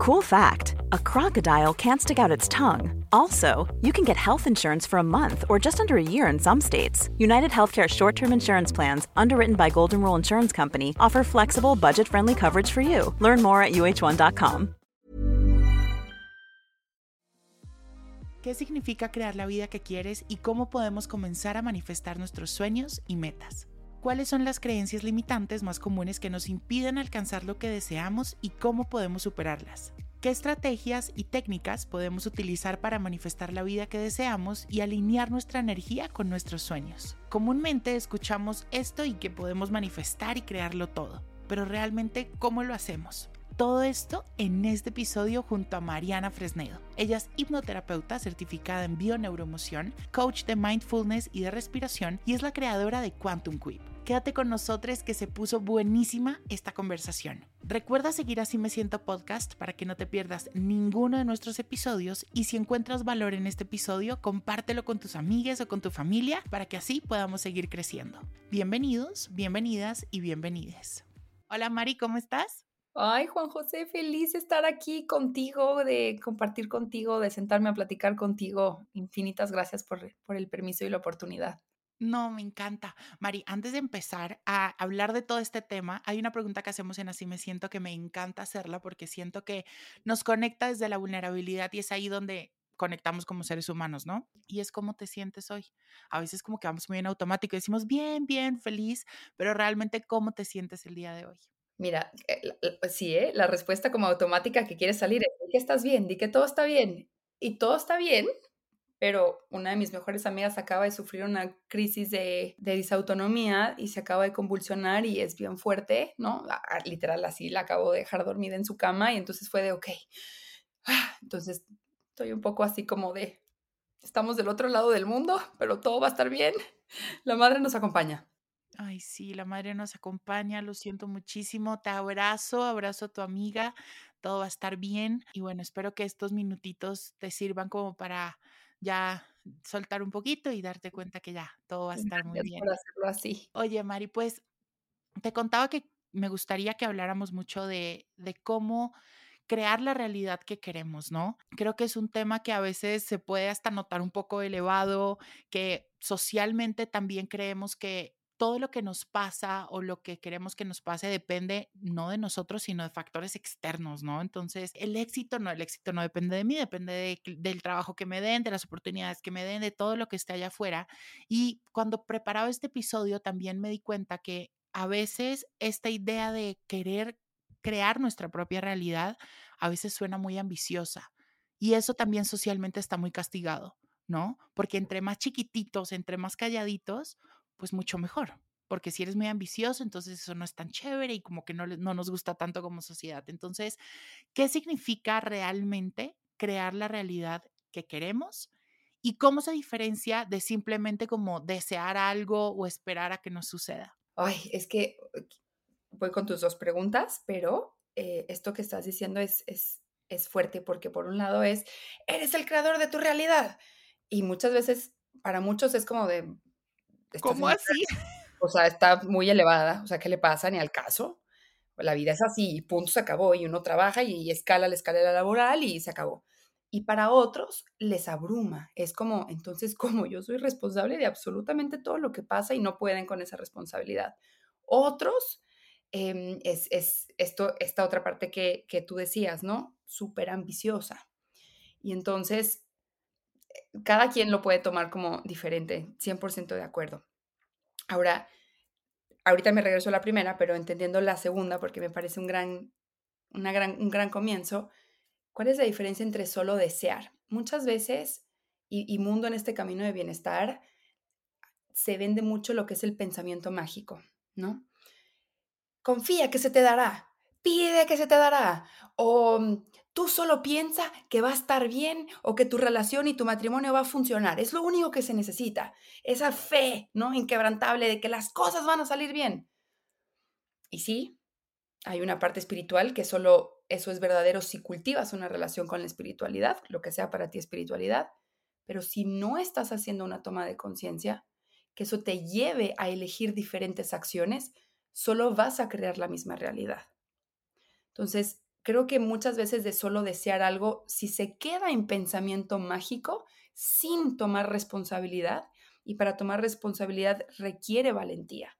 Cool fact a crocodile can't stick out its tongue. Also, you can get health insurance for a month or just under a year in some states. United Healthcare short term insurance plans, underwritten by Golden Rule Insurance Company, offer flexible, budget friendly coverage for you. Learn more at uh1.com. ¿Qué significa crear la vida que quieres y cómo podemos comenzar a manifestar nuestros sueños y metas? ¿Cuáles son las creencias limitantes más comunes que nos impiden alcanzar lo que deseamos y cómo podemos superarlas? ¿Qué estrategias y técnicas podemos utilizar para manifestar la vida que deseamos y alinear nuestra energía con nuestros sueños? Comúnmente escuchamos esto y que podemos manifestar y crearlo todo, pero realmente ¿cómo lo hacemos? Todo esto en este episodio junto a Mariana Fresnedo. Ella es hipnoterapeuta certificada en bioneuromoción, coach de mindfulness y de respiración y es la creadora de Quantum Quip. Quédate con nosotros que se puso buenísima esta conversación. Recuerda seguir Así Me Siento Podcast para que no te pierdas ninguno de nuestros episodios y si encuentras valor en este episodio, compártelo con tus amigas o con tu familia para que así podamos seguir creciendo. Bienvenidos, bienvenidas y bienvenides. Hola Mari, ¿cómo estás? Ay, Juan José, feliz de estar aquí contigo, de compartir contigo, de sentarme a platicar contigo. Infinitas gracias por, por el permiso y la oportunidad. No, me encanta. Mari, antes de empezar a hablar de todo este tema, hay una pregunta que hacemos en Así me siento que me encanta hacerla porque siento que nos conecta desde la vulnerabilidad y es ahí donde conectamos como seres humanos, ¿no? Y es cómo te sientes hoy. A veces como que vamos muy en automático y decimos bien, bien, feliz, pero realmente cómo te sientes el día de hoy. Mira, eh, pues sí, ¿eh? la respuesta como automática que quiere salir es, que estás bien, di que todo está bien. Y todo está bien, pero una de mis mejores amigas acaba de sufrir una crisis de, de disautonomía y se acaba de convulsionar y es bien fuerte, ¿no? Literal, así la acabo de dejar dormida en su cama y entonces fue de, ok, ah, entonces estoy un poco así como de, estamos del otro lado del mundo, pero todo va a estar bien. La madre nos acompaña. Ay, sí, la madre nos acompaña, lo siento muchísimo, te abrazo, abrazo a tu amiga, todo va a estar bien y bueno, espero que estos minutitos te sirvan como para ya soltar un poquito y darte cuenta que ya todo va a estar muy bien. Por hacerlo así. Oye, Mari, pues te contaba que me gustaría que habláramos mucho de, de cómo crear la realidad que queremos, ¿no? Creo que es un tema que a veces se puede hasta notar un poco elevado, que socialmente también creemos que todo lo que nos pasa o lo que queremos que nos pase depende no de nosotros, sino de factores externos, ¿no? Entonces, el éxito no, el éxito no depende de mí, depende del trabajo que me den, de las oportunidades que me den, de todo lo que esté allá afuera. Y cuando preparaba este episodio, también me di cuenta que a veces esta idea de querer crear nuestra propia realidad, a veces suena muy ambiciosa. Y eso también socialmente está muy castigado, ¿no? Porque entre más chiquititos, entre más calladitos, pues mucho mejor. Porque si eres muy ambicioso, entonces eso no es tan chévere y como que no, no nos gusta tanto como sociedad. Entonces, ¿qué significa realmente crear la realidad que queremos? ¿Y cómo se diferencia de simplemente como desear algo o esperar a que nos suceda? Ay, es que voy con tus dos preguntas, pero eh, esto que estás diciendo es, es, es fuerte porque por un lado es, eres el creador de tu realidad. Y muchas veces, para muchos es como de, ¿Cómo así? O sea, está muy elevada. O sea, ¿qué le pasa? Ni al caso. La vida es así y punto, se acabó. Y uno trabaja y escala la escalera laboral y se acabó. Y para otros les abruma. Es como, entonces, como yo soy responsable de absolutamente todo lo que pasa y no pueden con esa responsabilidad. Otros, em, es, es, esto, esta otra parte que, que tú decías, ¿no? Súper ambiciosa. Y entonces cada quien lo puede tomar como diferente, 100% de acuerdo. Ahora, ahorita me regreso a la primera, pero entendiendo la segunda, porque me parece un gran, una gran, un gran comienzo, ¿cuál es la diferencia entre solo desear? Muchas veces, y, y mundo en este camino de bienestar, se vende mucho lo que es el pensamiento mágico, ¿no? Confía que se te dará, pide que se te dará, o mm, Tú solo piensa que va a estar bien o que tu relación y tu matrimonio va a funcionar. Es lo único que se necesita. Esa fe, ¿no? Inquebrantable de que las cosas van a salir bien. Y sí, hay una parte espiritual que solo eso es verdadero si cultivas una relación con la espiritualidad, lo que sea para ti espiritualidad. Pero si no estás haciendo una toma de conciencia, que eso te lleve a elegir diferentes acciones, solo vas a crear la misma realidad. Entonces, creo que muchas veces de solo desear algo, si se queda en pensamiento mágico sin tomar responsabilidad, y para tomar responsabilidad requiere valentía,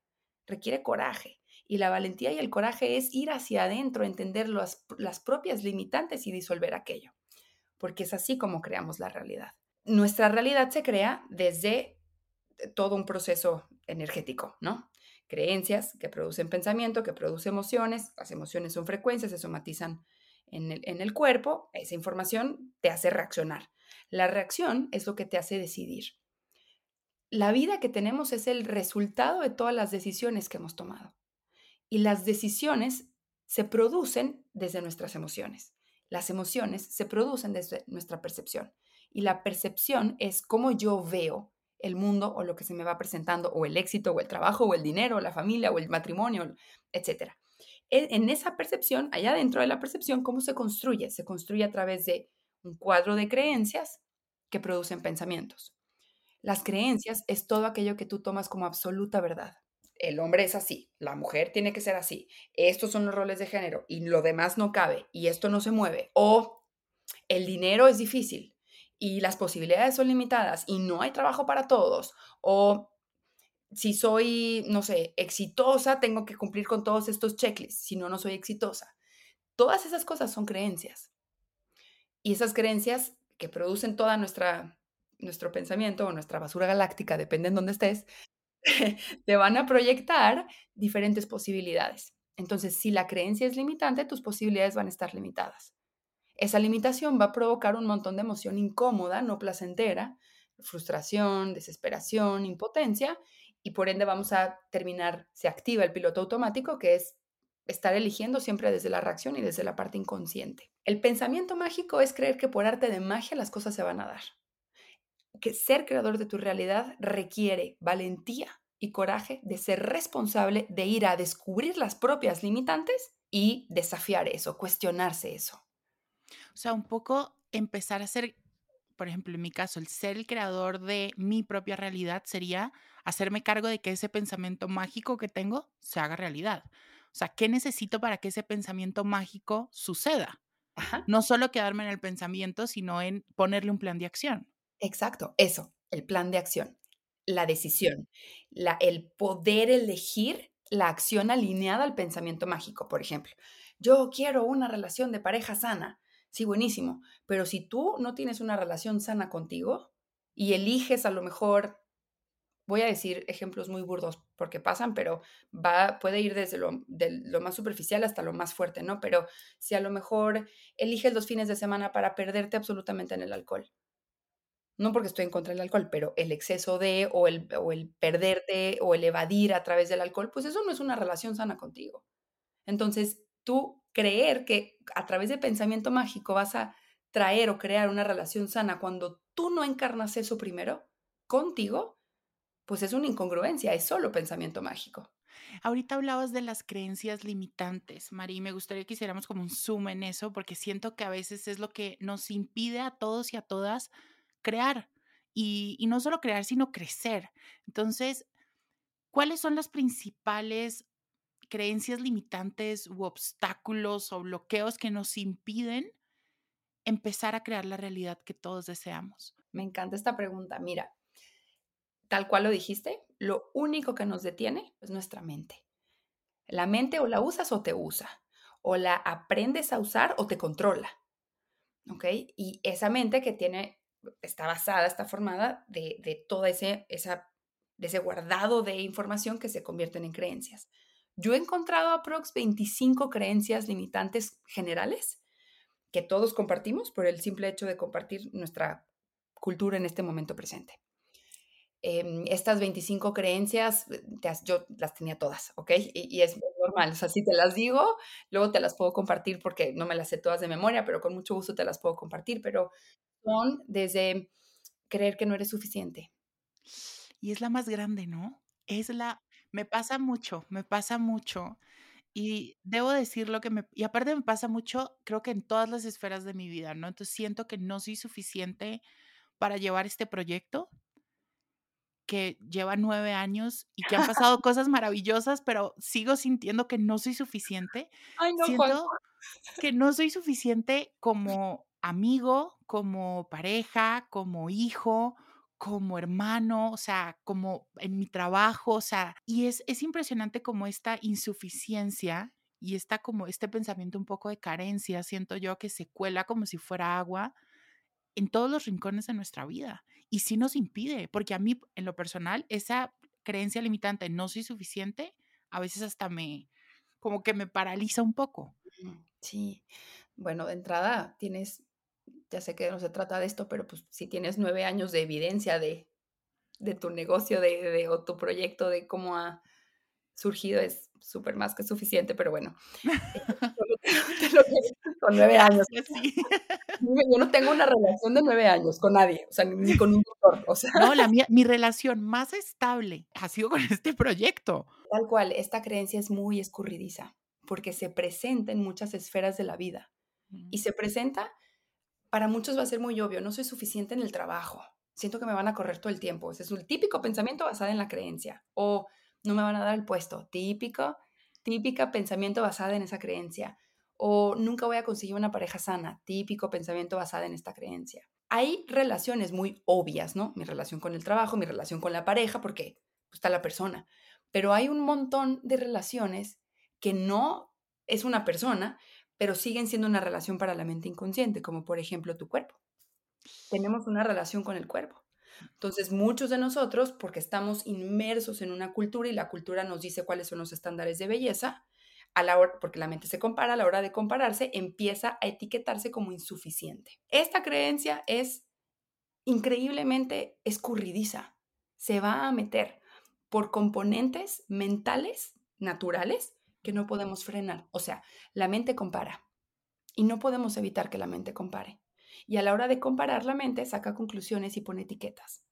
requiere coraje. Y la valentía y el coraje es ir hacia adentro, entender las, las propias limitantes y disolver aquello, porque es así como creamos la realidad. Nuestra realidad se crea desde todo un proceso energético, ¿no? Creencias que producen pensamiento, que producen emociones, las emociones son frecuencias, se somatizan en el, en el cuerpo, esa información te hace reaccionar. La reacción es lo que te hace decidir. La vida que tenemos es el resultado de todas las decisiones que hemos tomado. Y las decisiones se producen desde nuestras emociones. Las emociones se producen desde nuestra percepción. Y la percepción es cómo yo veo el mundo o lo que se me va presentando, o el éxito, o el trabajo, o el dinero, o la familia, o el matrimonio, etc. En esa percepción, allá dentro de la percepción, ¿cómo se construye? Se construye a través de un cuadro de creencias que producen pensamientos. Las creencias es todo aquello que tú tomas como absoluta verdad. El hombre es así, la mujer tiene que ser así, estos son los roles de género y lo demás no cabe y esto no se mueve. O el dinero es difícil y las posibilidades son limitadas y no hay trabajo para todos. O si soy, no sé, exitosa, tengo que cumplir con todos estos checklists, si no, no soy exitosa. Todas esas cosas son creencias. Y esas creencias que producen toda nuestra, nuestro pensamiento o nuestra basura galáctica, depende en dónde estés, te van a proyectar diferentes posibilidades. Entonces, si la creencia es limitante, tus posibilidades van a estar limitadas. Esa limitación va a provocar un montón de emoción incómoda, no placentera, frustración, desesperación, impotencia, y por ende vamos a terminar, se activa el piloto automático, que es estar eligiendo siempre desde la reacción y desde la parte inconsciente. El pensamiento mágico es creer que por arte de magia las cosas se van a dar. Que ser creador de tu realidad requiere valentía y coraje de ser responsable de ir a descubrir las propias limitantes y desafiar eso, cuestionarse eso. O sea, un poco empezar a ser, por ejemplo, en mi caso, el ser el creador de mi propia realidad sería hacerme cargo de que ese pensamiento mágico que tengo se haga realidad. O sea, ¿qué necesito para que ese pensamiento mágico suceda? No solo quedarme en el pensamiento, sino en ponerle un plan de acción. Exacto, eso, el plan de acción, la decisión, la, el poder elegir la acción alineada al pensamiento mágico, por ejemplo. Yo quiero una relación de pareja sana. Sí, buenísimo. Pero si tú no tienes una relación sana contigo y eliges a lo mejor voy a decir ejemplos muy burdos porque pasan, pero va, puede ir desde lo, lo, más superficial hasta lo más fuerte, ¿no? Pero si a lo mejor eliges los fines de semana para perderte absolutamente en el alcohol, no porque estoy en contra del alcohol, pero el exceso de o el, o el perderte o el evadir a través del alcohol, pues eso no es una relación sana contigo. Entonces, tú creer que a través de pensamiento mágico vas a traer o crear una relación sana cuando tú no encarnas eso primero contigo, pues es una incongruencia, es solo pensamiento mágico. Ahorita hablabas de las creencias limitantes, Mari, me gustaría que hiciéramos como un zoom en eso, porque siento que a veces es lo que nos impide a todos y a todas crear. Y, y no solo crear, sino crecer. Entonces, ¿cuáles son las principales creencias limitantes u obstáculos o bloqueos que nos impiden empezar a crear la realidad que todos deseamos? Me encanta esta pregunta. Mira, tal cual lo dijiste, lo único que nos detiene es nuestra mente. La mente o la usas o te usa, o la aprendes a usar o te controla. ¿Ok? Y esa mente que tiene, está basada, está formada de, de todo ese, esa, ese guardado de información que se convierten en creencias. Yo he encontrado aprox 25 creencias limitantes generales que todos compartimos por el simple hecho de compartir nuestra cultura en este momento presente. Em, estas 25 creencias, eh, yo las tenía todas, ¿ok? Y, es normal, o sea, si te las digo, luego te las puedo compartir porque no me las sé todas de memoria, pero con mucho gusto te las puedo compartir, pero son desde creer que no eres suficiente. Y es la más grande, ¿no? Es la, me pasa mucho, me pasa mucho. Y debo decir lo que me, y aparte me pasa mucho, creo que en todas las esferas de mi vida, ¿no? Entonces siento que no soy suficiente para llevar este proyecto que lleva nueve años y que han pasado cosas maravillosas, pero sigo sintiendo que no soy suficiente. Ay, no, siento, que no soy suficiente como amigo, como pareja, como hijo, como hermano, o sea, como en mi trabajo, o sea, y es, es impresionante como esta insuficiencia y está como este pensamiento un poco de carencia, siento yo, que se cuela como si fuera agua en todos los rincones de nuestra vida. Y sí nos impide, porque a mí, en lo personal, esa creencia limitante, no soy suficiente, a veces hasta me, como que me paraliza un poco. Sí, bueno, de entrada tienes, ya sé que no se trata de esto, pero pues si tienes nueve años de evidencia de, de tu negocio de, de, o tu proyecto, de cómo ha surgido, es súper más que suficiente, pero bueno, con nueve años. Yo no tengo una relación de nueve años con nadie, o sea, ni con un doctor. O sea. No, la mía, mi relación más estable ha sido con este proyecto. Tal cual, esta creencia es muy escurridiza porque se presenta en muchas esferas de la vida. Y se presenta, para muchos va a ser muy obvio, no soy suficiente en el trabajo, siento que me van a correr todo el tiempo. Ese es un típico pensamiento basado en la creencia. O no me van a dar el puesto, típico, típica pensamiento basada en esa creencia. O nunca voy a conseguir una pareja sana, típico pensamiento basado en esta creencia. Hay relaciones muy obvias, ¿no? Mi relación con el trabajo, mi relación con la pareja, porque está la persona. Pero hay un montón de relaciones que no es una persona, pero siguen siendo una relación para la mente inconsciente, como por ejemplo tu cuerpo. Tenemos una relación con el cuerpo. Entonces, muchos de nosotros, porque estamos inmersos en una cultura y la cultura nos dice cuáles son los estándares de belleza, a la hora, porque la mente se compara, a la hora de compararse, empieza a etiquetarse como insuficiente. Esta creencia es increíblemente escurridiza. Se va a meter por componentes mentales naturales que no podemos frenar. O sea, la mente compara y no podemos evitar que la mente compare. Y a la hora de comparar, la mente saca conclusiones y pone etiquetas.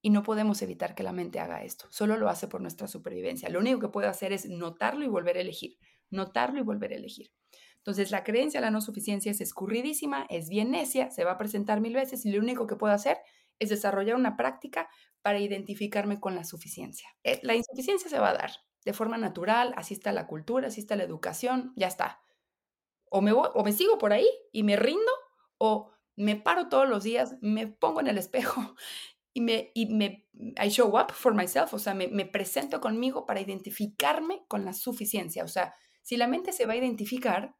Y no podemos evitar que la mente haga esto. Solo lo hace por nuestra supervivencia. Lo único que puede hacer es notarlo y volver a elegir. Notarlo y volver a elegir. Entonces, la creencia a la no suficiencia es escurridísima, es bien necia, se va a presentar mil veces y lo único que puedo hacer es desarrollar una práctica para identificarme con la suficiencia. Eh, la insuficiencia se va a dar, de forma natural, así está la cultura, así está la educación, ya está. O me, o me sigo por ahí y me rindo, o me paro todos los días, me pongo en el espejo y me, y me I show up for myself, o sea, me, me presento conmigo para identificarme con la suficiencia. O sea, si la mente se va a identificar,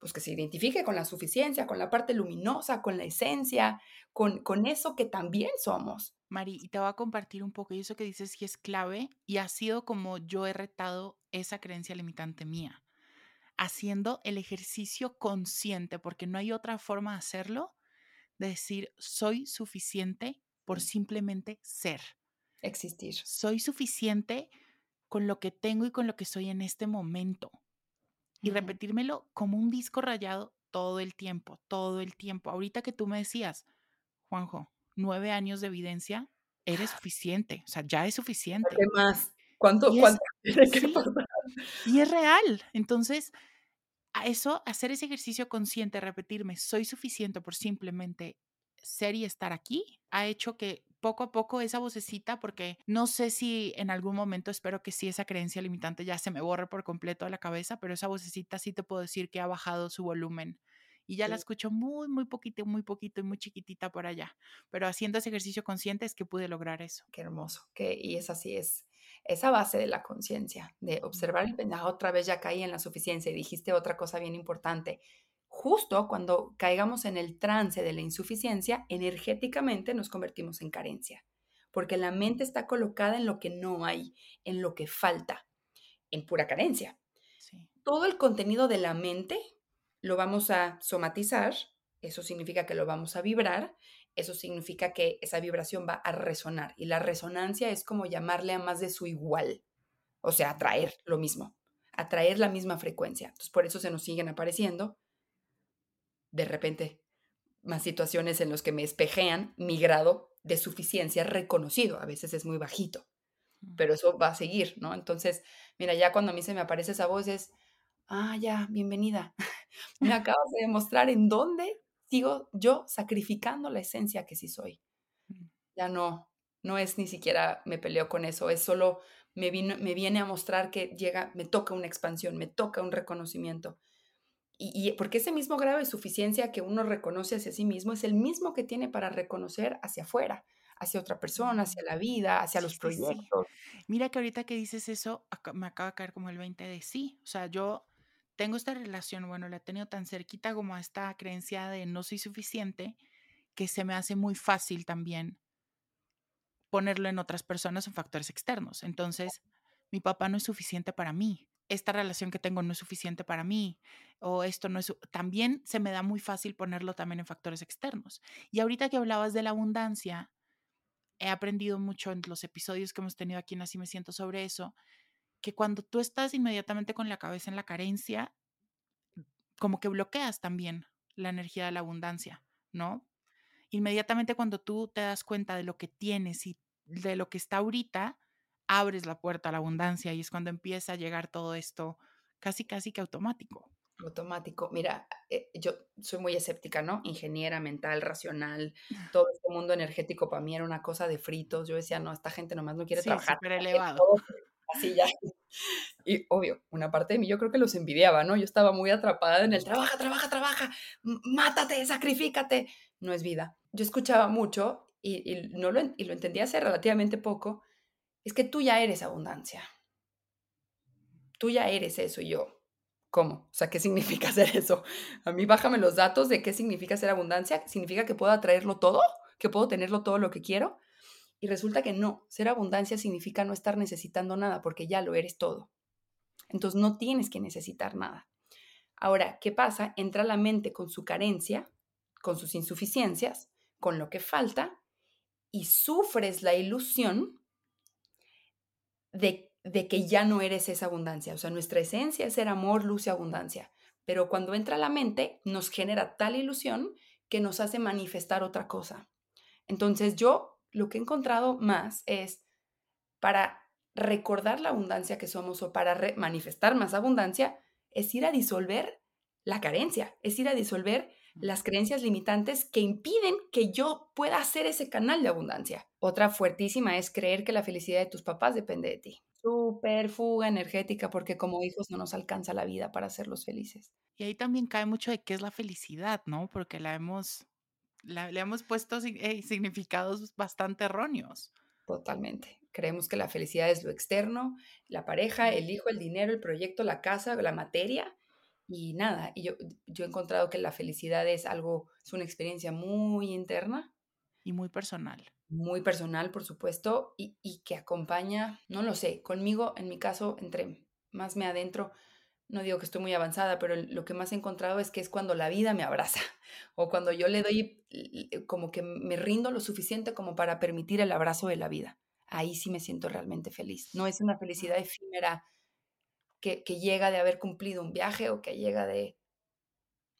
pues que se identifique con la suficiencia, con la parte luminosa, con la esencia, con, con eso que también somos. Mari, y te voy a compartir un poco, y eso que dices que es clave, y ha sido como yo he retado esa creencia limitante mía, haciendo el ejercicio consciente, porque no hay otra forma de hacerlo, de decir, soy suficiente por simplemente ser. Existir. Soy suficiente con lo que tengo y con lo que soy en este momento. Y repetírmelo como un disco rayado todo el tiempo, todo el tiempo. Ahorita que tú me decías, Juanjo, nueve años de evidencia, eres suficiente, o sea, ya es suficiente. ¿Qué más? ¿Cuánto? Y cuánto y es real. Entonces, a eso, hacer ese ejercicio consciente, repetirme, soy suficiente por simplemente ser y estar aquí, ha hecho que poco a poco esa vocecita, porque no sé si en algún momento espero que sí esa creencia limitante ya se me borre por completo de la cabeza, pero esa vocecita sí te puedo decir que ha bajado su volumen y ya la escucho muy, muy poquito, muy poquito y muy chiquitita por allá. Pero haciendo ese ejercicio consciente es que pude lograr eso. Qué hermoso. Que, y es así, es esa base de la conciencia, de observar el pendejo otra vez ya caí en la suficiencia y dijiste otra cosa bien importante. Justo cuando caigamos en el trance de la insuficiencia, energéticamente nos convertimos en carencia, porque la mente está colocada en lo que no hay, en lo que falta, en pura carencia. Todo el contenido de la mente lo vamos a somatizar, eso significa que lo vamos a vibrar, eso significa que esa vibración va a resonar y la resonancia es como llamarle a más de su igual, o sea, atraer lo mismo, atraer la misma frecuencia. Entonces, por eso se nos siguen apareciendo de repente más situaciones en las que me espejean mi grado de suficiencia reconocido. A veces es muy bajito, pero eso va a seguir, ¿no? Entonces, mira, ya cuando a mí se me aparece esa voz es, ah, ya, bienvenida. Me acabas de demostrar en dónde sigo yo sacrificando la esencia que sí soy. Mm. Ya no, no es ni siquiera me peleo con eso, es solo me, vino, me viene a mostrar que llega, me toca una expansión, me toca un reconocimiento. Y, y porque ese mismo grado de suficiencia que uno reconoce hacia sí mismo es el mismo que tiene para reconocer hacia afuera, hacia otra persona, hacia Mm. la vida, hacia Sí, los sí. proyectos. Mira que ahorita que dices eso, me acaba de caer como el 20 de sí. O sea, yo tengo esta relación, bueno, la he tenido tan cerquita como a esta creencia de no soy suficiente, que se me hace muy fácil también ponerlo en otras personas o factores externos. Entonces, mi papá no es suficiente para mí. Esta relación que tengo no es suficiente para mí. O esto no es... También se me da muy fácil ponerlo también en factores externos. Y ahorita que hablabas de la abundancia, he aprendido mucho en los episodios que hemos tenido aquí en Así me siento sobre eso, que cuando tú estás inmediatamente con la cabeza en la carencia, como que bloqueas también la energía de la abundancia, ¿no? Inmediatamente cuando tú te das cuenta de lo que tienes y de lo que está ahorita, abres la puerta a la abundancia y es cuando empieza a llegar todo esto casi, casi que automático. Automático. Mira, eh, yo soy muy escéptica, ¿no? Ingeniera, mental, racional. Todo este mundo energético para mí era una cosa de fritos. Yo decía, no, esta gente nomás no quiere Sí, trabajar. súper elevado. todo Así ya. Y obvio, una parte de mí yo creo que los envidiaba, ¿no? Yo estaba muy atrapada en el trabaja, trabaja, trabaja, mátate, sacrifícate. No es vida. Yo escuchaba mucho y, y no lo, y lo entendía hace relativamente poco. Es que tú ya eres abundancia. Tú ya eres eso y yo. ¿Cómo? O sea, ¿qué significa hacer eso? A mí bájame los datos de qué significa ser abundancia. ¿Significa que puedo atraerlo todo? ¿Que puedo tenerlo todo lo que quiero? Y resulta que no. Ser abundancia significa no estar necesitando nada porque ya lo eres todo. Entonces no tienes que necesitar nada. Ahora, ¿qué pasa? Entra la mente con su carencia, con sus insuficiencias, con lo que falta y sufres la ilusión de, de que ya no eres esa abundancia. O sea, nuestra esencia es ser amor, luz y abundancia. Pero cuando entra la mente, nos genera tal ilusión que nos hace manifestar otra cosa. Entonces yo lo que he encontrado más es para recordar la abundancia que somos o para manifestar más abundancia, es ir a disolver la carencia, es ir a disolver las creencias limitantes que impiden que yo pueda hacer ese canal de abundancia. Otra fuertísima es creer que la felicidad de tus papás depende de ti. Súper fuga energética porque como hijos no nos alcanza la vida para hacerlos felices. Y ahí también cae mucho de qué es la felicidad, ¿no? Porque la hemos, la- le hemos puesto eh, significados bastante erróneos. Totalmente. Creemos que la felicidad es lo externo, la pareja, el hijo, el dinero, el proyecto, la casa, la materia y nada. Y yo, yo he encontrado que la felicidad es algo, es una experiencia muy interna, Y muy personal. muy personal, por supuesto, y, y que acompaña, no lo sé, conmigo, en mi caso, entre más me adentro, no digo que estoy muy avanzada, pero lo que más he encontrado es que es cuando la vida me abraza o cuando yo le doy como que me rindo lo suficiente como para permitir el abrazo de la vida. Ahí sí me siento realmente feliz. No es una felicidad efímera que, llega de haber cumplido un viaje o que llega de,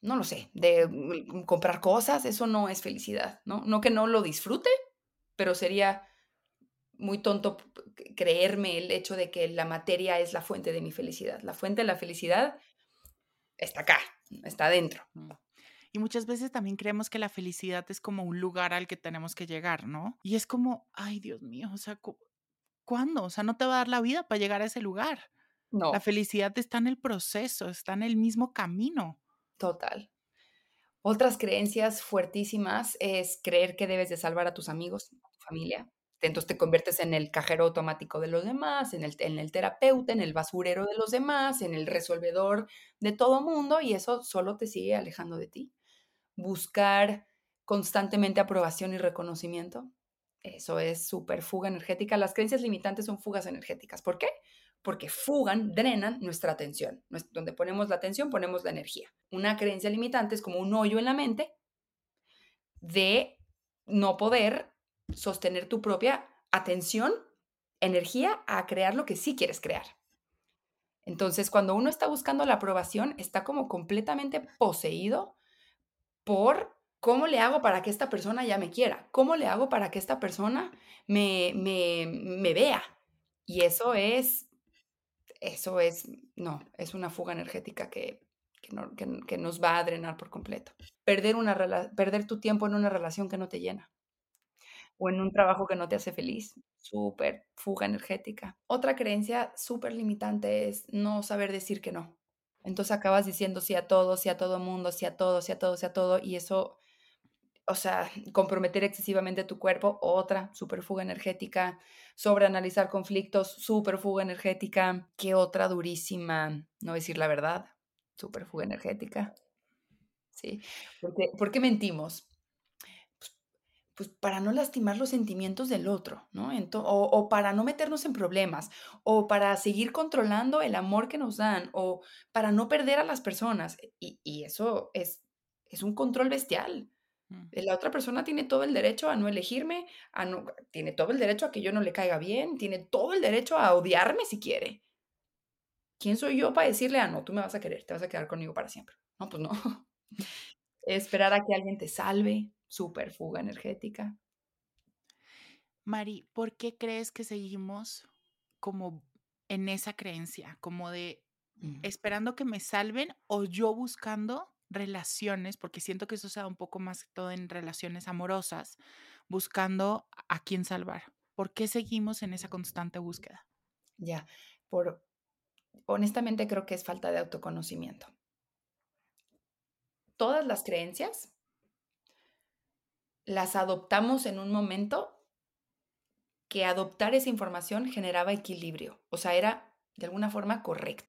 no lo sé, de mm, comprar cosas. Eso no es felicidad, ¿no? No que no lo disfrute, pero sería muy tonto creerme el hecho de que la materia es la fuente de mi felicidad. La fuente de la felicidad está acá, está adentro. Mm. Y muchas veces también creemos que la felicidad es como un lugar al que tenemos que llegar, ¿no? Y es como, ay, Dios mío, o sea, cu- ¿cuándo? O sea, no te va a dar la vida para llegar a ese lugar. No, La felicidad está en el proceso, está en el mismo camino. total. Otras creencias fuertísimas es creer que debes de salvar a tus amigos, a tu familia. Entonces te conviertes en el cajero automático de los demás, en el, en el terapeuta, en el basurero de los demás, en el resolvedor de todo mundo y eso solo te sigue alejando de ti. Buscar constantemente aprobación y reconocimiento. Eso es súper fuga energética. Las creencias limitantes son fugas energéticas. ¿Por qué? Porque fugan, drenan nuestra atención. Donde ponemos la atención, ponemos la energía. Una creencia limitante es como un hoyo en la mente de no poder sostener tu propia atención, energía a crear lo que sí quieres crear. Entonces, cuando uno está buscando la aprobación, está como completamente poseído por cómo le hago para que esta persona ya me quiera, cómo le hago para que esta persona me, me vea. Y eso es, eso es, no, es una fuga energética que, que, no- que- que nos va a drenar por completo. Perder, una perder tu tiempo en una relación que no te llena o en un trabajo que no te hace feliz. Súper fuga energética. Otra creencia súper limitante es no saber decir que no. Entonces acabas diciendo sí a todo, sí a todo mundo, sí a todo, sí a todo, sí a todo, y eso, o sea, comprometer excesivamente tu cuerpo, otra superfuga energética, sobreanalizar conflictos, superfuga energética, ¿qué otra durísima? No decir la verdad, superfuga energética. Sí, porque, ¿por qué mentimos? Pues, pues para no lastimar los sentimientos del otro, ¿no? o, para no meternos en problemas, o para seguir controlando el amor que nos dan, o para no perder a las personas. Y, y eso es, es un control bestial. Mm. La otra persona tiene todo el derecho a no elegirme, a no, tiene todo el derecho a que yo no le caiga bien, tiene todo el derecho a odiarme si quiere. ¿Quién soy yo para decirle, ah, no, tú me vas a querer, te vas a quedar conmigo para siempre? No, pues no. Esperar a que alguien te salve, super fuga energética. Mari, ¿por qué crees que seguimos como en esa creencia, como de mm. esperando que me salven o yo buscando relaciones, porque siento que eso se da un poco más todo en relaciones amorosas, buscando a quién salvar? ¿Por qué seguimos en esa constante búsqueda? Ya, por honestamente creo que es falta de autoconocimiento todas las creencias las adoptamos en un momento que adoptar esa información generaba equilibrio, o sea, era de alguna forma correcto.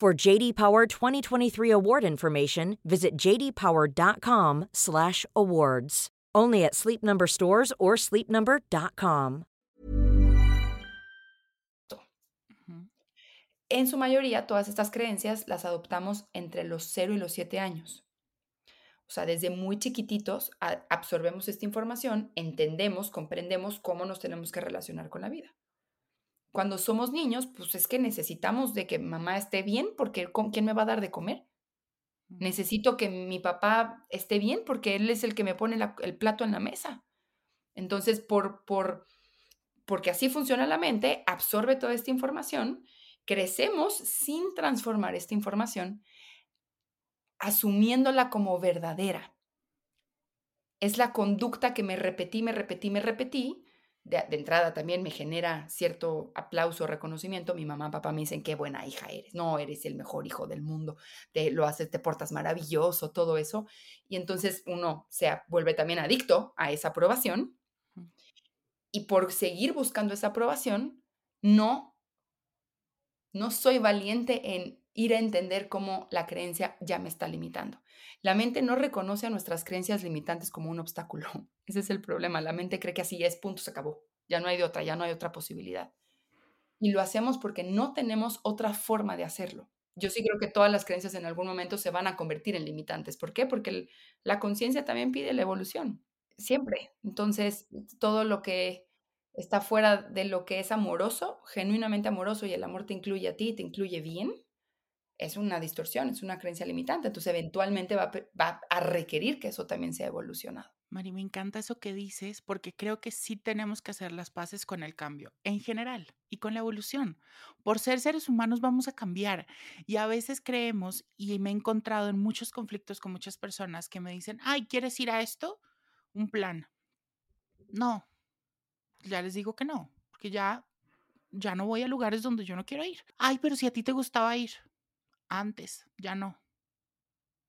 For JD Power 2023 award information, visit jdpower.com/awards. Only at Sleep Number stores or sleepnumber.com. En su mayoría, todas estas creencias las adoptamos entre los 0 y los 7 años. O sea, desde muy chiquititos absorbemos esta información, entendemos, comprendemos cómo nos tenemos que relacionar con la vida. Cuando somos niños, pues es que necesitamos de que mamá esté bien porque ¿con quién me va a dar de comer? Necesito que mi papá esté bien porque él es el que me pone el plato en la mesa. Entonces, por, por, porque así funciona la mente, absorbe toda esta información, crecemos sin transformar esta información, asumiéndola como verdadera. Es la conducta que me repetí, me repetí, me repetí, de, entrada también me genera cierto aplauso, reconocimiento. Mi mamá, papá me dicen, qué buena hija eres. No, eres el mejor hijo del mundo. Te lo haces, te portas maravilloso, todo eso. Y entonces uno se vuelve también adicto a esa aprobación. Y por seguir buscando esa aprobación, no, no soy valiente en ir a entender cómo la creencia ya me está limitando. La mente no reconoce a nuestras creencias limitantes como un obstáculo. Ese es el problema. La mente cree que así es, punto, se acabó. Ya no hay de otra, ya no hay otra posibilidad. Y lo hacemos porque no tenemos otra forma de hacerlo. Yo sí creo que todas las creencias en algún momento se van a convertir en limitantes. ¿Por qué? Porque la conciencia también pide la evolución, siempre. Entonces, todo lo que está fuera de lo que es amoroso, genuinamente amoroso, y el amor te incluye a ti, te incluye bien, es una distorsión, es una creencia limitante. Entonces, eventualmente va, a requerir que eso también sea evolucionado. Mari, me encanta eso que dices porque creo que sí tenemos que hacer las paces con el cambio en general y con la evolución. Por ser seres humanos vamos a cambiar y a veces creemos, y me he encontrado en muchos conflictos con muchas personas que me dicen, ay, ¿quieres ir a esto? Un plan. No, ya les digo que no, porque ya, ya no voy a lugares donde yo no quiero ir. Ay, pero si a ti te gustaba ir, antes, ya no.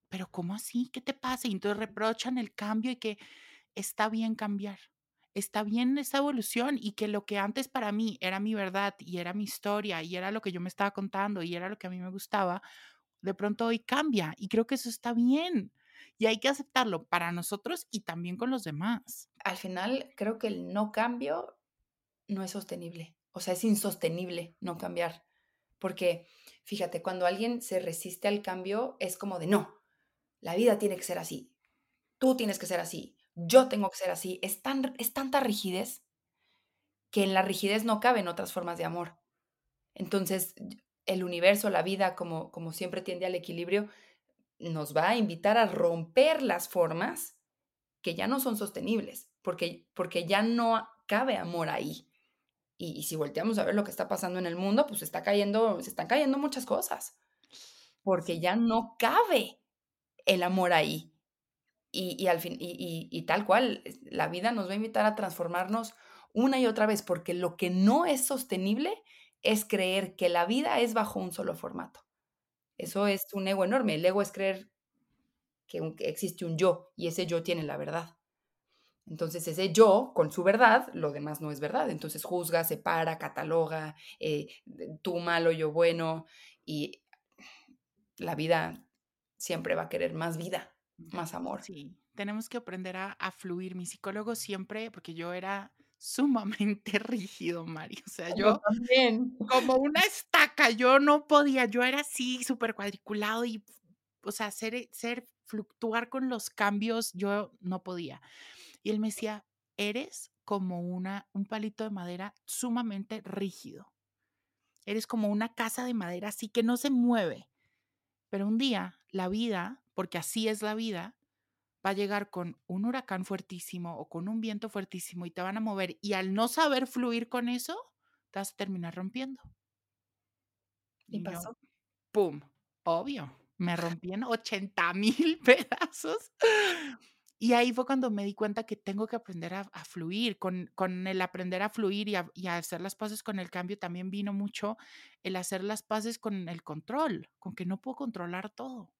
Pero ¿cómo así? ¿Qué te pasa? Y entonces reprochan el cambio y que está bien cambiar. está bien esa evolución y que lo que antes para mí era mi verdad y era mi historia y era lo que yo me estaba contando y era lo que a mí me gustaba, de pronto hoy cambia y creo que eso está bien y hay que aceptarlo para nosotros y también con los demás. Al final, creo que el no cambio no es sostenible, o sea, es insostenible no cambiar, porque fíjate, cuando alguien se resiste al cambio es como de no, la vida tiene que ser así, tú tienes que ser así, yo tengo que ser así. Es, tan, es tanta rigidez que en la rigidez no caben otras formas de amor. Entonces, el universo, la vida, como, como siempre tiende al equilibrio, nos va a invitar a romper las formas que ya no son sostenibles, porque, porque ya no cabe amor ahí. Y, y, si volteamos a ver lo que está pasando en el mundo, pues está cayendo, se están cayendo muchas cosas, porque ya no cabe el amor ahí. Y, al fin, y, tal cual, la vida nos va a invitar a transformarnos una y otra vez, porque lo que no es sostenible es creer que la vida es bajo un solo formato. Eso es un ego enorme. El ego es creer que, existe un yo y ese yo tiene la verdad. Entonces ese yo, con su verdad, lo demás no es verdad. Entonces juzga, separa, cataloga, eh, tú malo, yo bueno, y la vida siempre va a querer más vida más amor. Sí, tenemos que aprender a, fluir. Mi psicólogo siempre, porque yo era sumamente rígido, Mari. O sea, yo, también. como una estaca, yo no podía, yo era así súper cuadriculado y, o sea, ser, ser, fluctuar con los cambios, yo no podía. Y él me decía, eres como una, un palito de madera sumamente rígido. Eres como una casa de madera así que no se mueve. Pero un día la vida porque así es la vida, va a llegar con un huracán fuertísimo o con un viento fuertísimo y te van a mover y al no saber fluir con eso, te vas a terminar rompiendo. ¿Y, pasó? ¡Pum! Obvio, me rompí en 80 mil pedazos. Y ahí fue cuando me di cuenta que tengo que aprender a, fluir. Con, con, el aprender a fluir y a, y a, hacer las paces con el cambio también vino mucho el hacer las paces con el control, con que no puedo controlar todo.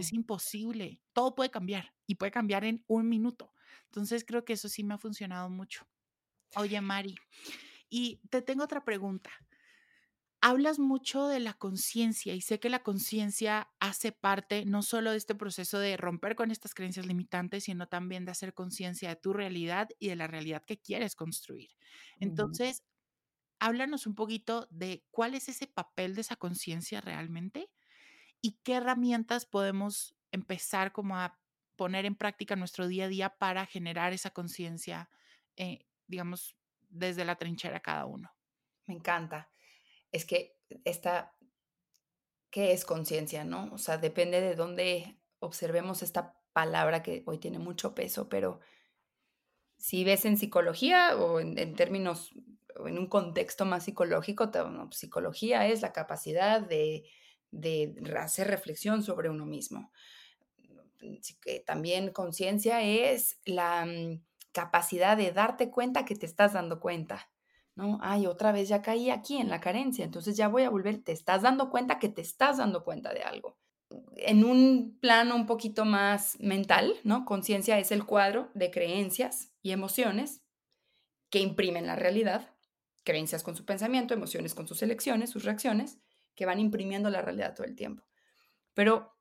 Es imposible. Todo puede cambiar y puede cambiar en un minuto. Entonces creo que eso sí me ha funcionado mucho. Oye, Mari, y te tengo otra pregunta. Hablas mucho de la conciencia y sé que la conciencia hace parte no solo de este proceso de romper con estas creencias limitantes, sino también de hacer conciencia de tu realidad y de la realidad que quieres construir. Entonces, háblanos un poquito de cuál es ese papel de esa conciencia realmente y qué herramientas podemos empezar como a poner en práctica nuestro día a día para generar esa conciencia, eh, digamos, desde la trinchera cada uno. Me encanta. Es que esta, ¿qué es conciencia, no? O sea, depende de dónde observemos esta palabra que hoy tiene mucho peso, pero si ves en psicología o en, términos, o en un contexto más psicológico, psicología es la capacidad de de hacer reflexión sobre uno mismo. También conciencia es la mm, capacidad de darte cuenta que te estás dando cuenta. ¿No? Ay, otra vez ya caí aquí en la carencia, entonces ya voy a volver, te estás dando cuenta que te estás dando cuenta de algo. En un plano un poquito más mental, ¿no? Conciencia es el cuadro de creencias y emociones que imprimen la realidad, creencias con su pensamiento, emociones con sus elecciones, sus reacciones, que van imprimiendo la realidad todo el tiempo. Pero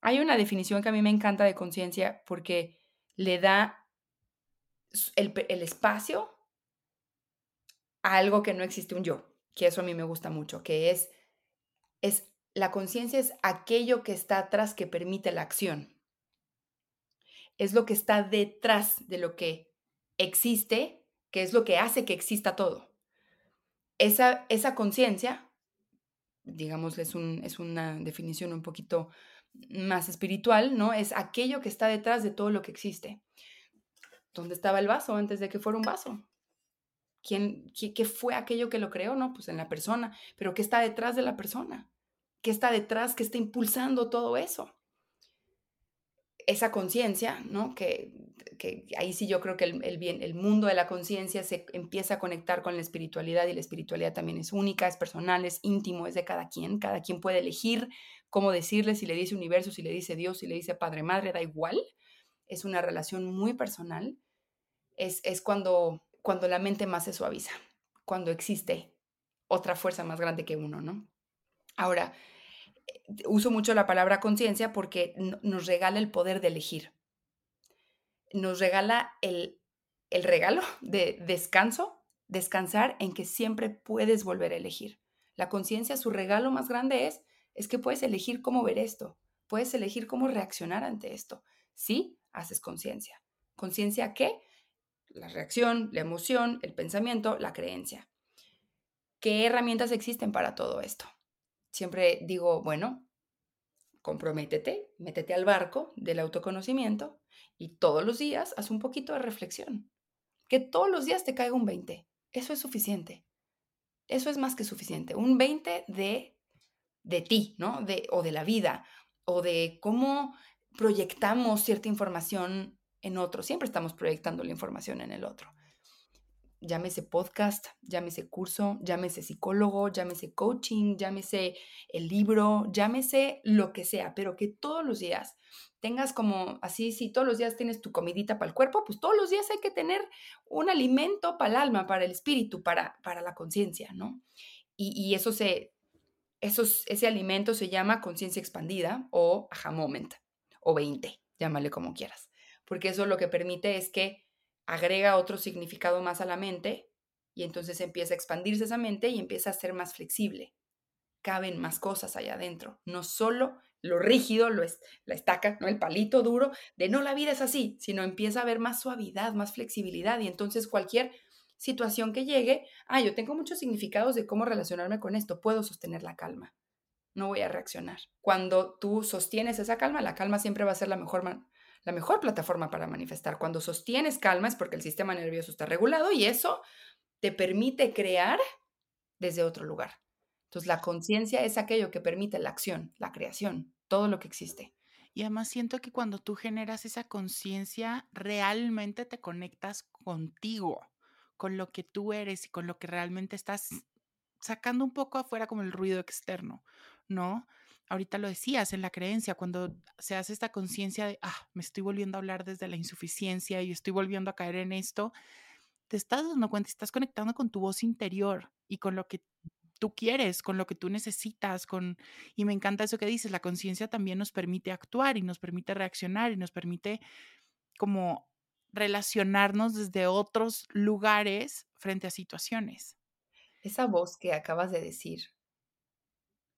hay una definición que a mí me encanta de conciencia porque le da el, espacio algo que no existe un yo, que eso a mí me gusta mucho, que es, es la conciencia es aquello que está atrás que permite la acción. Es lo que está detrás de lo que existe, que es lo que hace que exista todo. Esa, esa conciencia digamos, es, un, es una definición un poquito más espiritual, ¿no? Es aquello que está detrás de todo lo que existe. ¿Dónde estaba el vaso antes de que fuera un vaso? ¿Quién, qué, fue aquello que lo creó? No, pues en la persona, pero ¿qué está detrás de la persona? ¿Qué está detrás? ¿Qué está impulsando todo eso? esa conciencia, ¿no? Que, que, ahí sí yo creo que el, bien, el mundo de la conciencia se empieza a conectar con la espiritualidad y la espiritualidad también es única, es personal, es íntimo, es de cada quien. Cada quien puede elegir cómo decirle, si le dice universo, si le dice Dios, si le dice Padre Madre, da igual. Es una relación muy personal. es, es cuando, cuando la mente más se suaviza, cuando existe otra fuerza más grande que uno, ¿no? Ahora, eh, uso mucho la palabra conciencia porque nos regala el poder de elegir. Nos regala el, el regalo de descanso, descansar en que siempre puedes volver a elegir. La conciencia, su regalo más grande es, es que puedes elegir cómo ver esto, puedes elegir cómo reaccionar ante esto. Sí, haces conciencia. ¿Conciencia qué? La reacción, la emoción, el pensamiento, la creencia. ¿Qué herramientas existen para todo esto? Siempre digo, bueno, comprométete, métete al barco del autoconocimiento y todos los días haz un poquito de reflexión. Que todos los días te caiga un 20. Eso es suficiente. Eso es más que suficiente. Un 20 de, de ti, ¿no? De, o de la vida, o de cómo proyectamos cierta información en otro. Siempre estamos proyectando la información en el otro. Llámese podcast, llámese curso, llámese psicólogo, llámese coaching, llámese el libro, llámese lo que sea, pero que todos los días tengas como así, si todos los días tienes tu comidita para el cuerpo, pues todos los días hay que tener un alimento para el alma, para el espíritu, para, para la conciencia, ¿no? Y, y, eso se, ese alimento se llama conciencia expandida o aha moment o 20, llámale como quieras, porque eso lo que permite es que agrega otro significado más a la mente y entonces empieza a expandirse esa mente y empieza a ser más flexible. Caben más cosas allá adentro, no solo lo rígido, lo es, la estaca, ¿no? el palito duro de no, la vida es así, sino empieza a haber más suavidad, más flexibilidad y entonces cualquier situación que llegue, ah, yo tengo muchos significados de cómo relacionarme con esto, puedo sostener la calma, no voy a reaccionar. Cuando tú sostienes esa calma, la calma siempre va a ser la mejor, la mejor plataforma para manifestar. Cuando sostienes calma es porque el sistema nervioso está regulado y eso te permite crear desde otro lugar. Entonces, la conciencia es aquello que permite la acción, la creación, todo lo que existe. Y además siento que cuando tú generas esa conciencia, realmente te conectas contigo con lo que tú eres y con lo que realmente estás sacando un poco afuera como el ruido externo, ¿no? Ahorita lo decías en la creencia, cuando se hace esta conciencia de, ah, me estoy volviendo a hablar desde la insuficiencia y estoy volviendo a caer en esto, te estás dando cuenta, estás conectando con tu voz interior y con lo que tú quieres, con lo que tú necesitas, con y me encanta eso que dices, la conciencia también nos permite actuar y nos permite reaccionar y nos permite como relacionarnos desde otros lugares frente a situaciones. Esa voz que acabas de decir,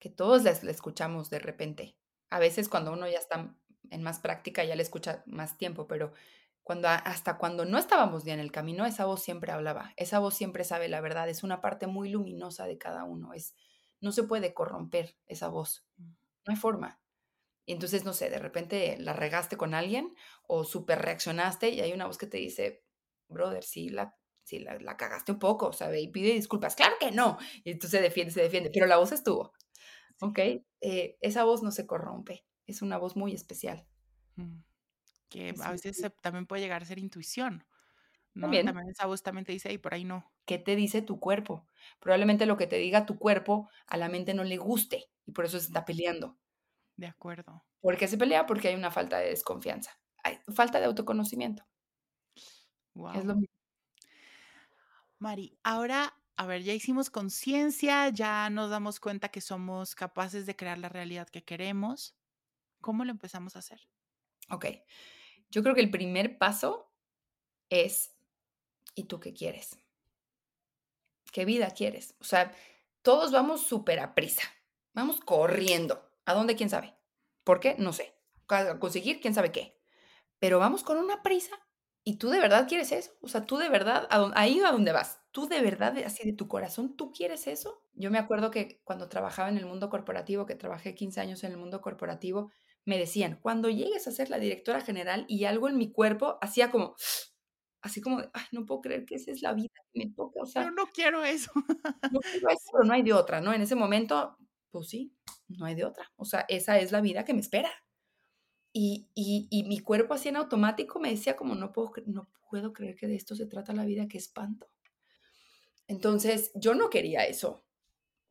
que todos la, escuchamos de repente. A veces cuando uno ya está en más práctica ya le escucha más tiempo, pero cuando hasta cuando no estábamos ya en el camino, esa voz siempre hablaba. Esa voz siempre sabe la verdad. Es una parte muy luminosa de cada uno. Es no se puede corromper esa voz. Mm. No hay forma. Y entonces, no sé, de repente la regaste con alguien o super reaccionaste y hay una voz que te dice, brother, sí la, sí, la, cagaste un poco, ¿sabe? Y pide disculpas. Claro que no. Y entonces se defiende, se defiende, pero la voz estuvo. ¿Ok? Eh, esa voz no se corrompe. Es una voz muy especial. Mm, que a veces también puede llegar a ser intuición. ¿no? También. también esa voz también te dice, y por ahí no. ¿Qué te dice tu cuerpo? Probablemente lo que te diga tu cuerpo a la mente no le guste y por eso se está peleando. De acuerdo. ¿Por qué se pelea? Porque hay una falta de desconfianza. Hay falta de autoconocimiento. Wow. Es lo mismo. Mari, ahora, a ver, ya hicimos conciencia, ya nos damos cuenta que somos capaces de crear la realidad que queremos. ¿Cómo lo empezamos a hacer? Ok. Yo creo que el primer paso es, ¿y tú qué quieres? ¿Qué vida quieres? O sea, todos vamos súper a prisa, vamos corriendo. ¿A dónde? ¿Quién sabe? ¿Por qué? No sé. A conseguir, quién sabe qué. Pero vamos con una prisa. ¿Y tú de verdad quieres eso? O sea, tú de verdad, ahí a dónde vas. ¿Tú de verdad, así de tu corazón, tú quieres eso? Yo me acuerdo que cuando trabajaba en el mundo corporativo, que trabajé 15 años en el mundo corporativo, me decían, cuando llegues a ser la directora general y algo en mi cuerpo hacía como, así como, ay, no puedo creer que esa es la vida que me toca. O sea, Yo no quiero eso. no quiero eso, pero no hay de otra, ¿no? En ese momento pues sí, no hay de otra. O sea, esa es la vida que me espera. Y, y, mi cuerpo así en automático me decía como, no puedo, no puedo creer que de esto se trata la vida, qué espanto. Entonces, yo no quería eso,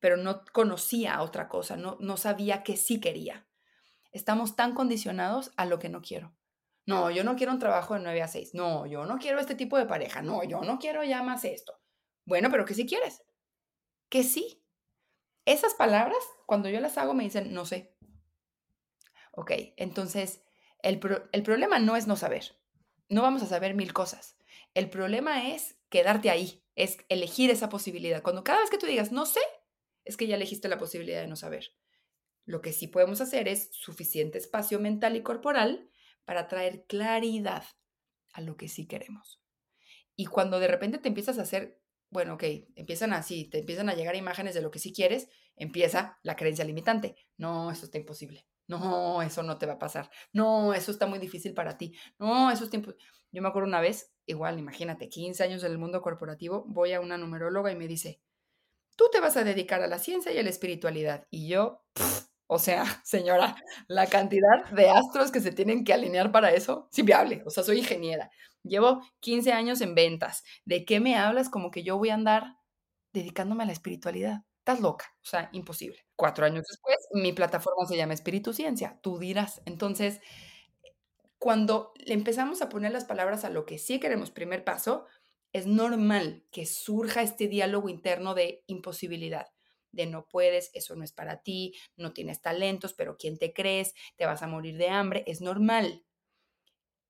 pero no conocía otra cosa, no, no sabía que sí quería. Estamos tan condicionados a lo que no quiero. No, yo no quiero un trabajo de 9 a 6. No, yo no quiero este tipo de pareja. No, yo no quiero ya más esto. Bueno, pero que sí quieres. Que sí. Esas palabras, cuando yo las hago, me dicen, no sé. Ok, entonces, el, el problema no es no saber. No vamos a saber mil cosas. El problema es quedarte ahí, es elegir esa posibilidad. Cuando cada vez que tú digas, no sé, es que ya elegiste la posibilidad de no saber. Lo que sí podemos hacer es suficiente espacio mental y corporal para traer claridad a lo que sí queremos. Y cuando de repente te empiezas a hacer, bueno, ok, empiezan así, te empiezan a llegar imágenes de lo que sí quieres, empieza la creencia limitante. No, eso está imposible. No, eso no te va a pasar. No, eso está muy difícil para ti. No, eso es tiempo. Yo me acuerdo una vez, igual, imagínate, 15 años en el mundo corporativo, voy a una numeróloga y me dice, tú te vas a dedicar a la ciencia y a la espiritualidad. Y yo, o sea, señora, la cantidad de astros que se tienen que alinear para eso, sí viable. O sea, soy ingeniera. Llevo 15 años en ventas. ¿De qué me hablas como que yo voy a andar dedicándome a la espiritualidad? Estás loca. O sea, imposible. Cuatro años después, mi plataforma se llama Espíritu Ciencia. Tú dirás. Entonces, cuando le empezamos a poner las palabras a lo que sí queremos, primer paso, es normal que surja este diálogo interno de imposibilidad de no puedes, eso no es para ti, no tienes talentos, pero ¿quién te crees? Te vas a morir de hambre, es normal.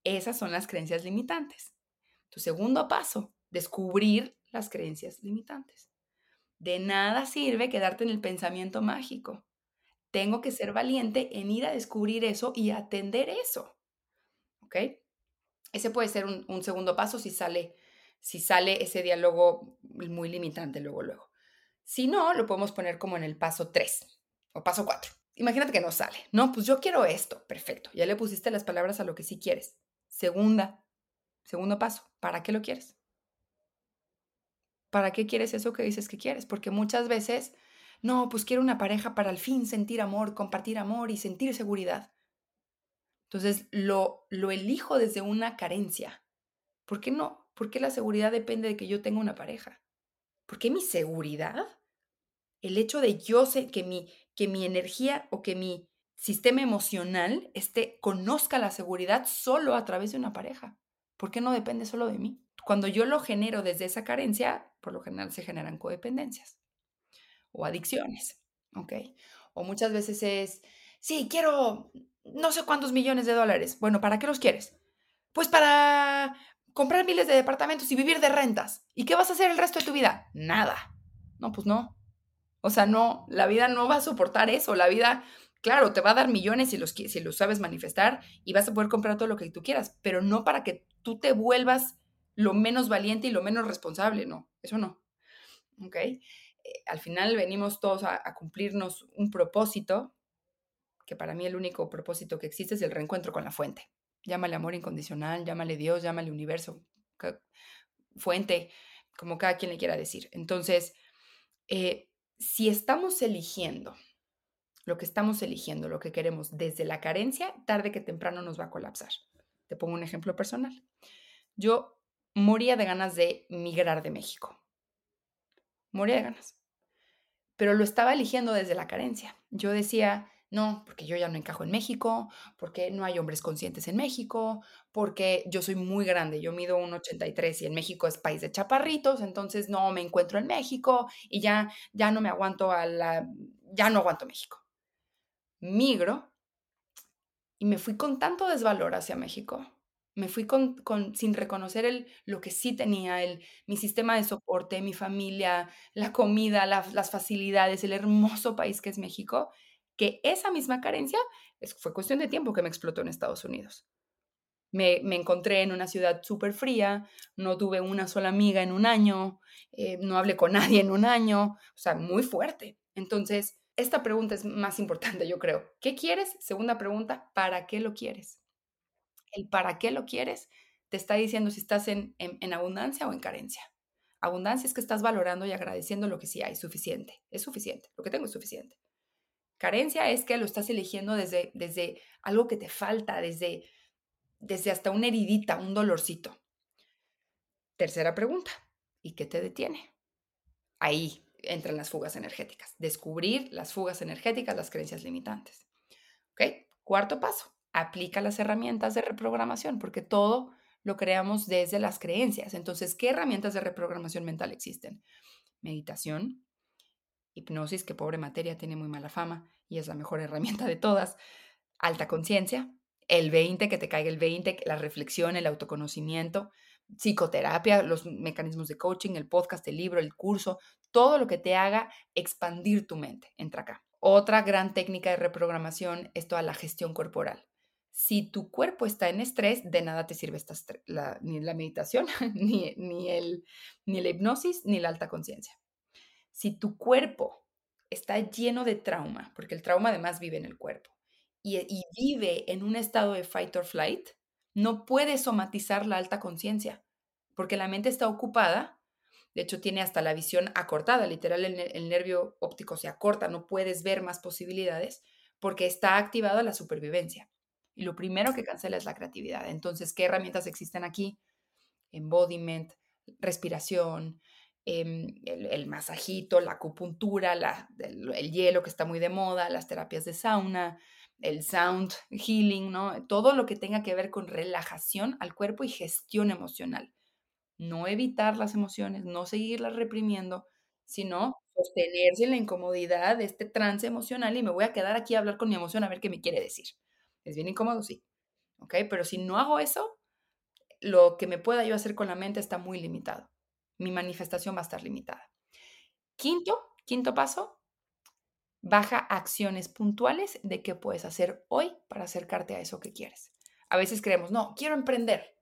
Esas son las creencias limitantes. Tu segundo paso, descubrir las creencias limitantes. De nada sirve quedarte en el pensamiento mágico. Tengo que ser valiente en ir a descubrir eso y atender eso. ¿Ok? Ese puede ser un, un segundo paso si sale, si sale ese diálogo muy limitante luego, luego. Si no, lo podemos poner como en el paso 3 o paso 4. Imagínate que no sale. No, pues yo quiero esto. Perfecto. Ya le pusiste las palabras a lo que sí quieres. Segunda, segundo paso. ¿Para qué lo quieres? ¿Para qué quieres eso que dices que quieres? Porque muchas veces, no, pues quiero una pareja para al fin sentir amor, compartir amor y sentir seguridad. Entonces, lo, lo elijo desde una carencia. ¿Por qué no? ¿Por qué la seguridad depende de que yo tenga una pareja? ¿Por qué mi seguridad? El hecho de yo sé que mi, que mi energía o que mi sistema emocional este, conozca la seguridad solo a través de una pareja. ¿Por qué no depende solo de mí? Cuando yo lo genero desde esa carencia, por lo general se generan codependencias o adicciones, ¿ok? O muchas veces es, sí, quiero no sé cuántos millones de dólares. Bueno, ¿para qué los quieres? Pues para comprar miles de departamentos y vivir de rentas. ¿Y qué vas a hacer el resto de tu vida? Nada. No, pues no. O sea, no, la vida no va a soportar eso. La vida, claro, te va a dar millones si los, si los sabes manifestar y vas a poder comprar todo lo que tú quieras, pero no para que tú te vuelvas lo menos valiente y lo menos responsable, no, eso no. ¿Ok? Eh, al final venimos todos a, cumplirnos un propósito, que para mí el único propósito que existe es el reencuentro con la fuente. Llámale amor incondicional, llámale Dios, llámale universo, fuente, como cada quien le quiera decir. Entonces, eh, si estamos eligiendo lo que estamos eligiendo, lo que queremos desde la carencia, tarde que temprano nos va a colapsar. Te pongo un ejemplo personal. Yo moría de ganas de migrar de México. Moría de ganas. Pero lo estaba eligiendo desde la carencia. Yo decía, no, porque yo ya no encajo en México, porque no hay hombres conscientes en México, porque yo soy muy grande, yo mido 1,83 y en México es país de chaparritos, entonces no me encuentro en México y ya, ya no me aguanto a la, ya no aguanto México. Migro y me fui con tanto desvalor hacia México, me fui con, con, sin reconocer el, lo que sí tenía, el, mi sistema de soporte, mi familia, la comida, las facilidades, el hermoso país que es México que esa misma carencia fue cuestión de tiempo que me explotó en Estados Unidos. Me, encontré en una ciudad súper fría, no tuve una sola amiga en un año, eh, no hablé con nadie en un año, o sea, muy fuerte. Entonces, esta pregunta es más importante, yo creo. ¿Qué quieres? Segunda pregunta, ¿para qué lo quieres? El para qué lo quieres te está diciendo si estás en, en abundancia o en carencia. Abundancia es que estás valorando y agradeciendo lo que sí hay, suficiente. Es suficiente, lo que tengo es suficiente. Carencia es que lo estás eligiendo desde, desde algo que te falta, desde, desde hasta una heridita, un dolorcito. Tercera pregunta, ¿y qué te detiene? Ahí entran las fugas energéticas. Descubrir las fugas energéticas, las creencias limitantes. ¿Ok? Cuarto paso, aplica las herramientas de reprogramación, porque todo lo creamos desde las creencias. Entonces, ¿qué herramientas de reprogramación mental existen? Meditación, hipnosis, que pobre materia tiene muy mala fama y es la mejor herramienta de todas, alta conciencia, el 20, que te caiga el 20, la reflexión, el autoconocimiento, psicoterapia, los mecanismos de coaching, el podcast, el libro, el curso, todo lo que te haga expandir tu mente. Entra acá. Otra gran técnica de reprogramación es toda la gestión corporal. Si tu cuerpo está en estrés, de nada te sirve esta ni la meditación, ni, ni, el, ni la hipnosis, ni la alta conciencia. Si tu cuerpo está lleno de trauma, porque el trauma además vive en el cuerpo, y, y vive en un estado de fight or flight, no puedes somatizar la alta conciencia, porque la mente está ocupada de hecho, tiene hasta la visión acortada, literal, el, nervio óptico se acorta, no puedes ver más posibilidades porque está activada la supervivencia. Y lo primero que cancela es la creatividad. Entonces, ¿qué herramientas existen aquí? Embodiment, respiración, em, el, masajito, la acupuntura, el, hielo que está muy de moda, las terapias de sauna, el sound healing, ¿no? Todo lo que tenga que ver con relajación al cuerpo y gestión emocional no evitar las emociones, no seguirlas reprimiendo, sino sostenerse en la incomodidad de este trance emocional y me voy a quedar aquí a hablar con mi emoción a ver qué me quiere decir. Es bien incómodo, sí. ¿Ok? Pero si no hago eso, lo que me pueda yo hacer con la mente está muy limitado. Mi manifestación va a estar limitada. Quinto, quinto paso, baja acciones puntuales de qué puedes hacer hoy para acercarte a eso que quieres. A veces creemos, no, quiero emprender.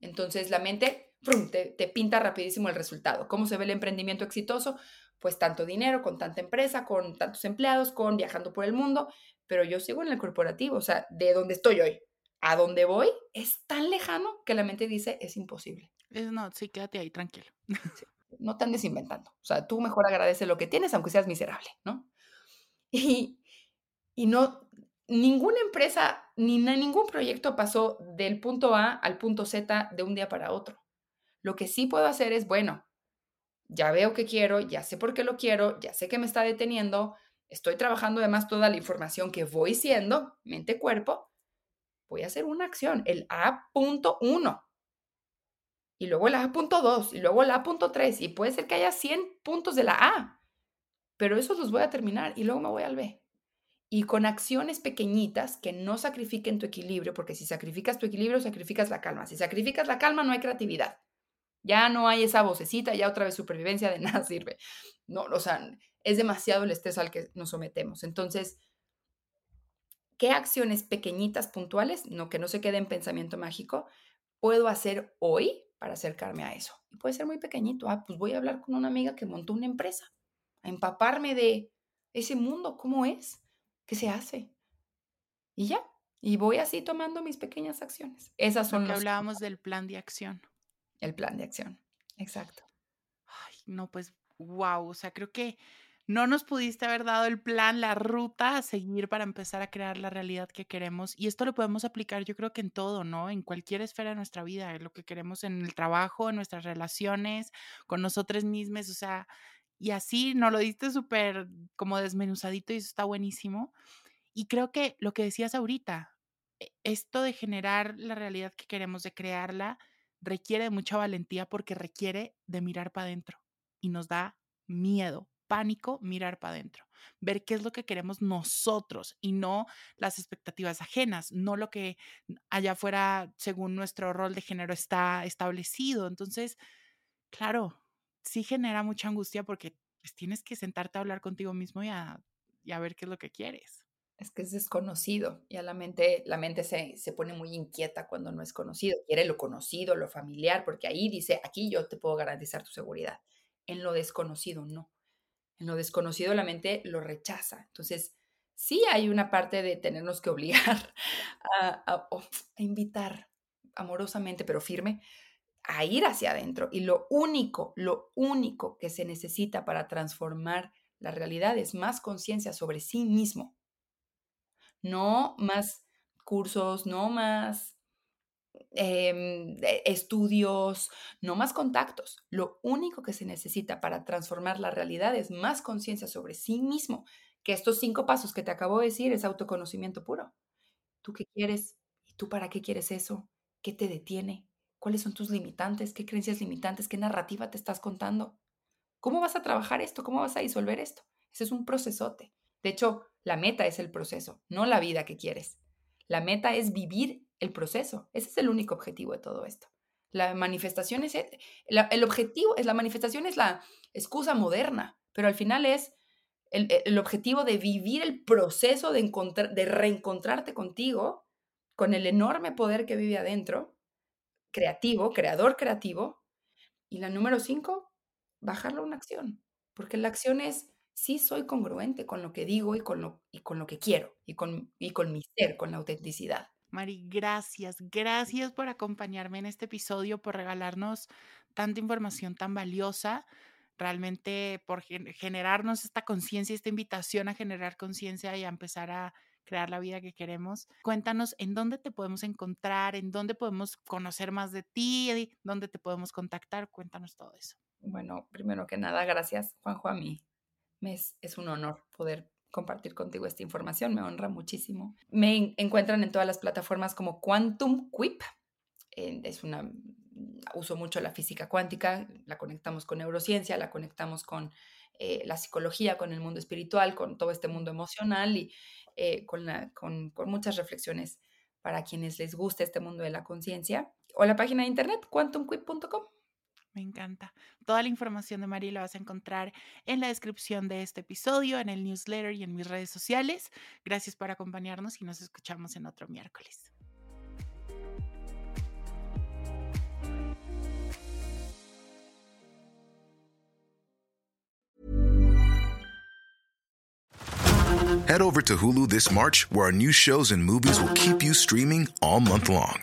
Entonces la mente te, pinta rapidísimo el resultado. ¿Cómo se ve el emprendimiento exitoso? Pues tanto dinero, con tanta empresa, con tantos empleados, con viajando por el mundo, pero yo sigo en el corporativo, o sea, de donde estoy hoy a donde voy es tan lejano que la mente dice es imposible. no, sí, quédate ahí, tranquilo. no te andes inventando. O sea, tú mejor agradece lo que tienes, aunque seas miserable, ¿no? Y, y no, ninguna empresa ni ningún proyecto pasó del punto A al punto Z de un día para otro. Lo que sí puedo hacer es, bueno, ya veo que quiero, ya sé por qué lo quiero, ya sé que me está deteniendo, estoy trabajando además toda la información que voy siendo, mente-cuerpo, voy a hacer una acción, el A.1. Y luego el A.2 y luego el A.3 y puede ser que haya 100 puntos de la A, pero esos los voy a terminar y luego me voy al B. Y con acciones pequeñitas que no sacrifiquen tu equilibrio, porque si sacrificas tu equilibrio, sacrificas la calma. Si sacrificas la calma, no hay creatividad. Ya no hay esa vocecita, ya otra vez supervivencia de nada sirve. No, o sea, es demasiado el estrés al que nos sometemos. Entonces, ¿qué acciones pequeñitas, puntuales, no que no se quede en pensamiento mágico, puedo hacer hoy para acercarme a eso? Y puede ser muy pequeñito. Ah, pues voy a hablar con una amiga que montó una empresa, a empaparme de ese mundo, cómo es, qué se hace. Y ya, y voy así tomando mis pequeñas acciones. Esas son las que hablábamos del plan de acción el plan de acción. Exacto. Ay, no, pues, wow, o sea, creo que no nos pudiste haber dado el plan, la ruta a seguir para empezar a crear la realidad que queremos. Y esto lo podemos aplicar, yo creo que en todo, ¿no? En cualquier esfera de nuestra vida, lo que queremos en el trabajo, en nuestras relaciones, con nosotros mismos, o sea, y así nos lo diste súper como desmenuzadito y eso está buenísimo. Y creo que lo que decías ahorita, e, esto de generar la realidad que queremos, de crearla, requiere mucha valentía porque requiere de mirar para adentro y nos da miedo, pánico mirar para adentro, ver qué es lo que queremos nosotros y no las expectativas ajenas, no lo que allá afuera según nuestro rol de género está establecido. Entonces, claro, sí genera mucha angustia porque pues, tienes que sentarte a hablar contigo mismo y a, y a ver qué es lo que quieres es que es desconocido y a la mente, la mente se, se, pone muy inquieta cuando no es conocido, quiere lo conocido, lo familiar, porque ahí dice, aquí yo te puedo garantizar tu seguridad. En lo desconocido, no. En lo desconocido la mente lo rechaza. Entonces, sí hay una parte de tenernos que obligar a, a invitar amorosamente, pero firme, a ir hacia adentro. Y lo único, lo único que se necesita para transformar la realidad es más conciencia sobre sí mismo no más cursos, no más em, estudios, no más contactos. Lo único que se necesita para transformar la realidad es más conciencia sobre sí mismo, que estos cinco pasos que te acabo de decir es autoconocimiento puro. ¿Tú qué quieres? ¿Y tú para qué quieres eso? ¿Qué te detiene? ¿Cuáles son tus limitantes? ¿Qué creencias limitantes? ¿Qué narrativa te estás contando? ¿Cómo vas a trabajar esto? ¿Cómo vas a disolver esto? Ese es un procesote. De hecho, la meta es el proceso, no la vida que quieres. La meta es vivir el proceso. Ese es el único objetivo de todo esto. La manifestación es e, el, objetivo, es la manifestación es la excusa moderna, pero al final es el, objetivo de vivir el proceso de, encontrar, de reencontrarte contigo con el enorme poder que vive adentro, creativo, creador creativo. Y la número cinco, bajarlo a una acción, porque la acción es sí soy congruente con lo que digo y con lo, y con lo que quiero y con, y con mi ser, con la autenticidad. Mari, gracias, gracias por acompañarme en este episodio, por regalarnos tanta información tan valiosa, realmente por generarnos esta conciencia, esta invitación a generar conciencia y a empezar a crear la vida que queremos. Cuéntanos en dónde te podemos encontrar, en dónde podemos conocer más de ti, dónde te podemos contactar. Cuéntanos todo eso. Bueno, primero que nada, gracias, Juanjo, a mí es, es un honor poder compartir contigo esta información, me honra muchísimo. Me encuentran en todas las plataformas como Quantum Quip. es una, uso mucho la física cuántica, la conectamos con neurociencia, la conectamos con eh, la psicología, con el mundo espiritual, con todo este mundo emocional y eh, con, con, con muchas reflexiones para quienes les guste este mundo de la conciencia. O la página de internet, quantumquip.com. Me encanta. Toda la información de Mari la vas a encontrar en la descripción de este episodio, en el newsletter y en mis redes sociales. Gracias por acompañarnos y nos escuchamos en otro miércoles. Head over to Hulu this March, where our new shows and movies will keep you streaming all month long.